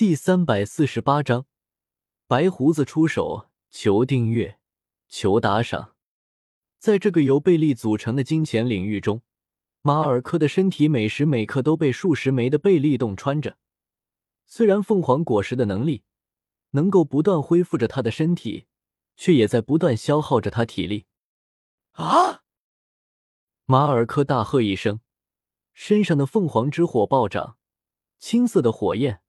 第三百四十八章，白胡子出手，求订阅，求打赏。在这个由贝利组成的金钱领域中，马尔科的身体每时每刻都被数十枚的贝利洞穿着。虽然凤凰果实的能力能够不断恢复着他的身体，却也在不断消耗着他体力。啊！马尔科大喝一声，身上的凤凰之火暴涨，青色的火焰。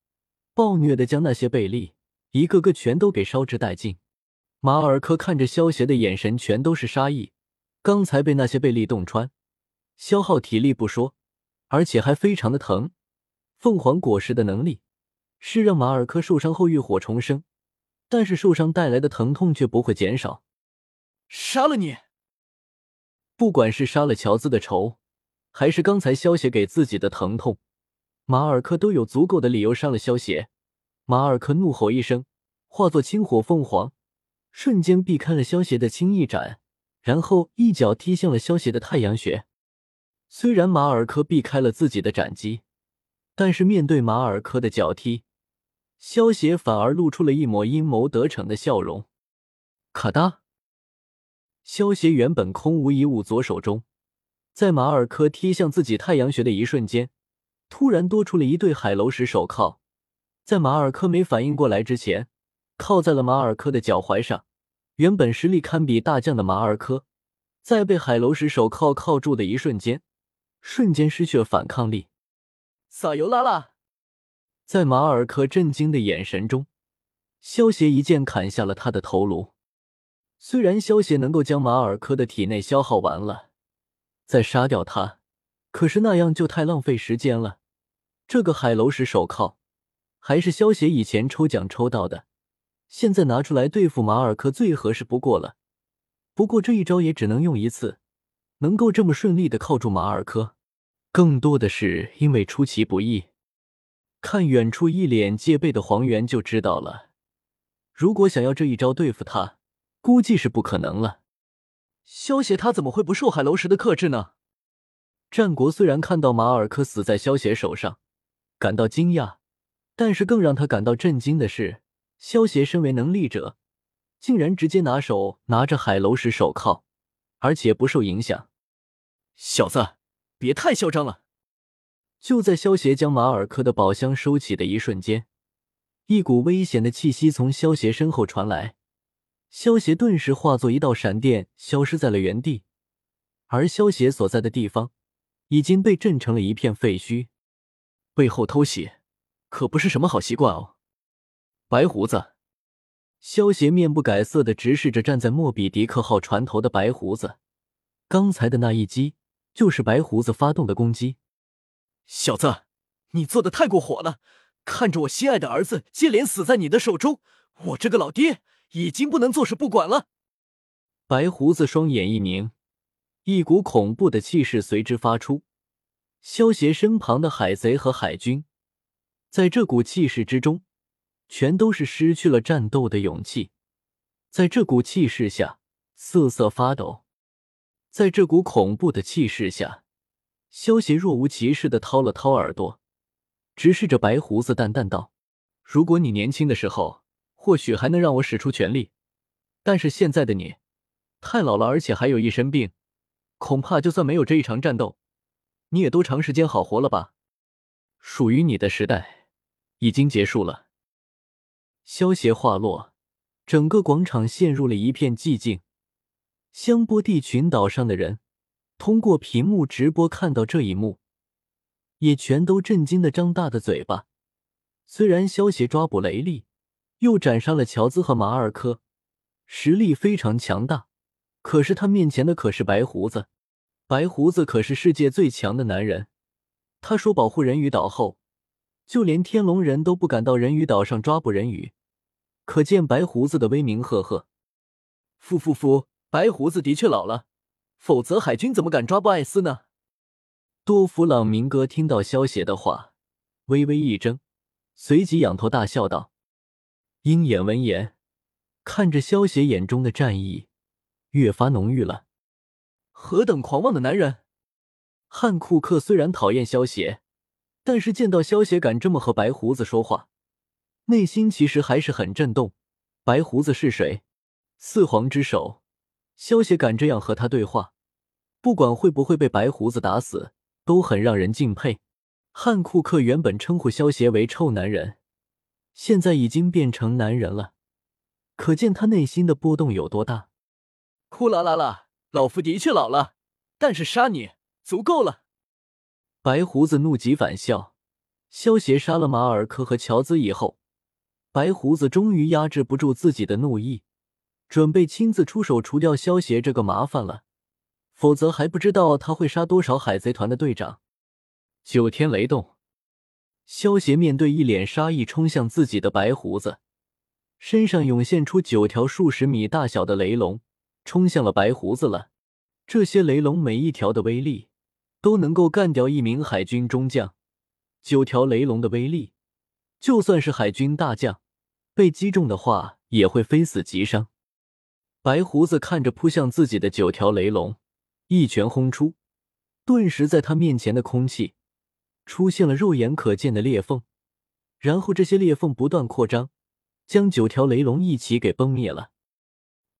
暴虐的将那些贝利一个个全都给烧至殆尽。马尔科看着萧邪的眼神全都是杀意。刚才被那些贝利洞穿，消耗体力不说，而且还非常的疼。凤凰果实的能力是让马尔科受伤后浴火重生，但是受伤带来的疼痛却不会减少。杀了你！不管是杀了乔兹的仇，还是刚才萧邪给自己的疼痛。马尔科都有足够的理由杀了萧邪。马尔科怒吼一声，化作青火凤凰，瞬间避开了萧邪的青翼斩，然后一脚踢向了萧邪的太阳穴。虽然马尔科避开了自己的斩击，但是面对马尔科的脚踢，萧邪反而露出了一抹阴谋得逞的笑容。咔哒！萧邪原本空无一物左手中，在马尔科踢向自己太阳穴的一瞬间。突然多出了一对海楼石手铐，在马尔科没反应过来之前，靠在了马尔科的脚踝上。原本实力堪比大将的马尔科，在被海楼石手铐铐住的一瞬间，瞬间失去了反抗力。撒尤拉拉！在马尔科震惊的眼神中，萧协一剑砍下了他的头颅。虽然萧协能够将马尔科的体内消耗完了，再杀掉他，可是那样就太浪费时间了。这个海楼石手铐还是萧协以前抽奖抽到的，现在拿出来对付马尔科最合适不过了。不过这一招也只能用一次，能够这么顺利的铐住马尔科，更多的是因为出其不意。看远处一脸戒备的黄猿就知道了，如果想要这一招对付他，估计是不可能了。萧协他怎么会不受海楼石的克制呢？战国虽然看到马尔科死在萧协手上。感到惊讶，但是更让他感到震惊的是，萧协身为能力者，竟然直接拿手拿着海楼石手铐，而且不受影响。小子，别太嚣张了！就在萧协将马尔科的宝箱收起的一瞬间，一股危险的气息从萧协身后传来，萧协顿时化作一道闪电，消失在了原地，而萧协所在的地方已经被震成了一片废墟。背后偷袭，可不是什么好习惯哦。白胡子，萧邪面不改色的直视着站在莫比迪克号船头的白胡子。刚才的那一击就是白胡子发动的攻击。小子，你做的太过火了！看着我心爱的儿子接连死在你的手中，我这个老爹已经不能坐视不管了。白胡子双眼一凝，一股恐怖的气势随之发出。萧协身旁的海贼和海军，在这股气势之中，全都是失去了战斗的勇气。在这股气势下，瑟瑟发抖。在这股恐怖的气势下，萧协若无其事的掏了掏耳朵，直视着白胡子，淡淡道：“如果你年轻的时候，或许还能让我使出全力；但是现在的你，太老了，而且还有一身病，恐怕就算没有这一场战斗。”你也都长时间好活了吧？属于你的时代已经结束了。萧协话落，整个广场陷入了一片寂静。香波地群岛上的人通过屏幕直播看到这一幕，也全都震惊的张大的嘴巴。虽然萧协抓捕雷利，又斩杀了乔兹和马尔科，实力非常强大，可是他面前的可是白胡子。白胡子可是世界最强的男人，他说保护人鱼岛后，就连天龙人都不敢到人鱼岛上抓捕人鱼，可见白胡子的威名赫赫。夫夫夫，白胡子的确老了，否则海军怎么敢抓捕艾斯呢？多弗朗明哥听到萧协的话，微微一怔，随即仰头大笑道：“鹰眼闻言，看着萧协眼中的战意越发浓郁了。”何等狂妄的男人！汉库克虽然讨厌萧协，但是见到萧协敢这么和白胡子说话，内心其实还是很震动。白胡子是谁？四皇之首，萧协敢这样和他对话，不管会不会被白胡子打死，都很让人敬佩。汉库克原本称呼萧协为臭男人，现在已经变成男人了，可见他内心的波动有多大。呼啦啦啦，老夫的确老了，但是杀你足够了。白胡子怒极反笑。萧协杀了马尔科和乔兹以后，白胡子终于压制不住自己的怒意，准备亲自出手除掉萧协这个麻烦了。否则还不知道他会杀多少海贼团的队长。九天雷动，萧协面对一脸杀意冲向自己的白胡子，身上涌现出九条数十米大小的雷龙，冲向了白胡子了。这些雷龙每一条的威力都能够干掉一名海军中将。九条雷龙的威力，就算是海军大将被击中的话，也会非死即伤。白胡子看着扑向自己的九条雷龙，一拳轰出，顿时在他面前的空气出现了肉眼可见的裂缝，然后这些裂缝不断扩张，将九条雷龙一起给崩灭了。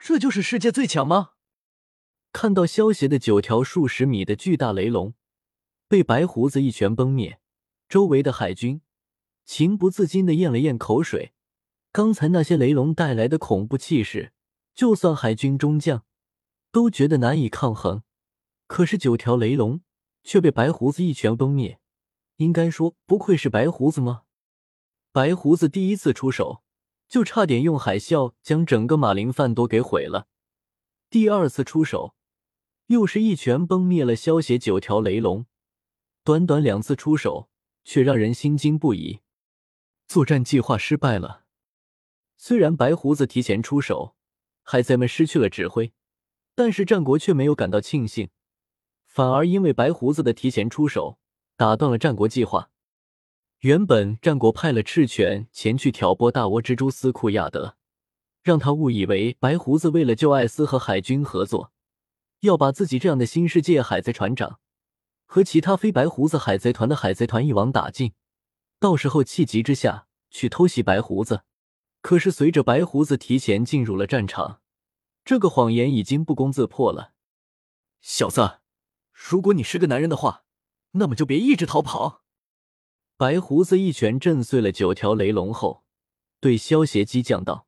这就是世界最强吗？看到萧协的九条数十米的巨大雷龙被白胡子一拳崩灭。周围的海军情不自禁的咽了咽口水，刚才那些雷龙带来的恐怖气势，就算海军中将都觉得难以抗衡。可是九条雷龙却被白胡子一拳崩灭，应该说不愧是白胡子吗？白胡子第一次出手就差点用海啸将整个马林饭多给毁了，第二次出手又是一拳崩灭了萧协九条雷龙，短短两次出手。却让人心惊不已。作战计划失败了。虽然白胡子提前出手，海贼们失去了指挥，但是战国却没有感到庆幸，反而因为白胡子的提前出手，打断了战国计划。原本战国派了赤犬前去挑拨大倭蜘蛛斯库亚德，让他误以为白胡子为了救艾斯和海军合作，要把自己这样的新世界海贼船长。和其他非白胡子海贼团的海贼团一网打尽，到时候气急之下去偷袭白胡子。可是随着白胡子提前进入了战场，这个谎言已经不攻自破了。小子，如果你是个男人的话，那么就别一直逃跑。白胡子一拳震碎了九条雷龙后，对萧协激将道。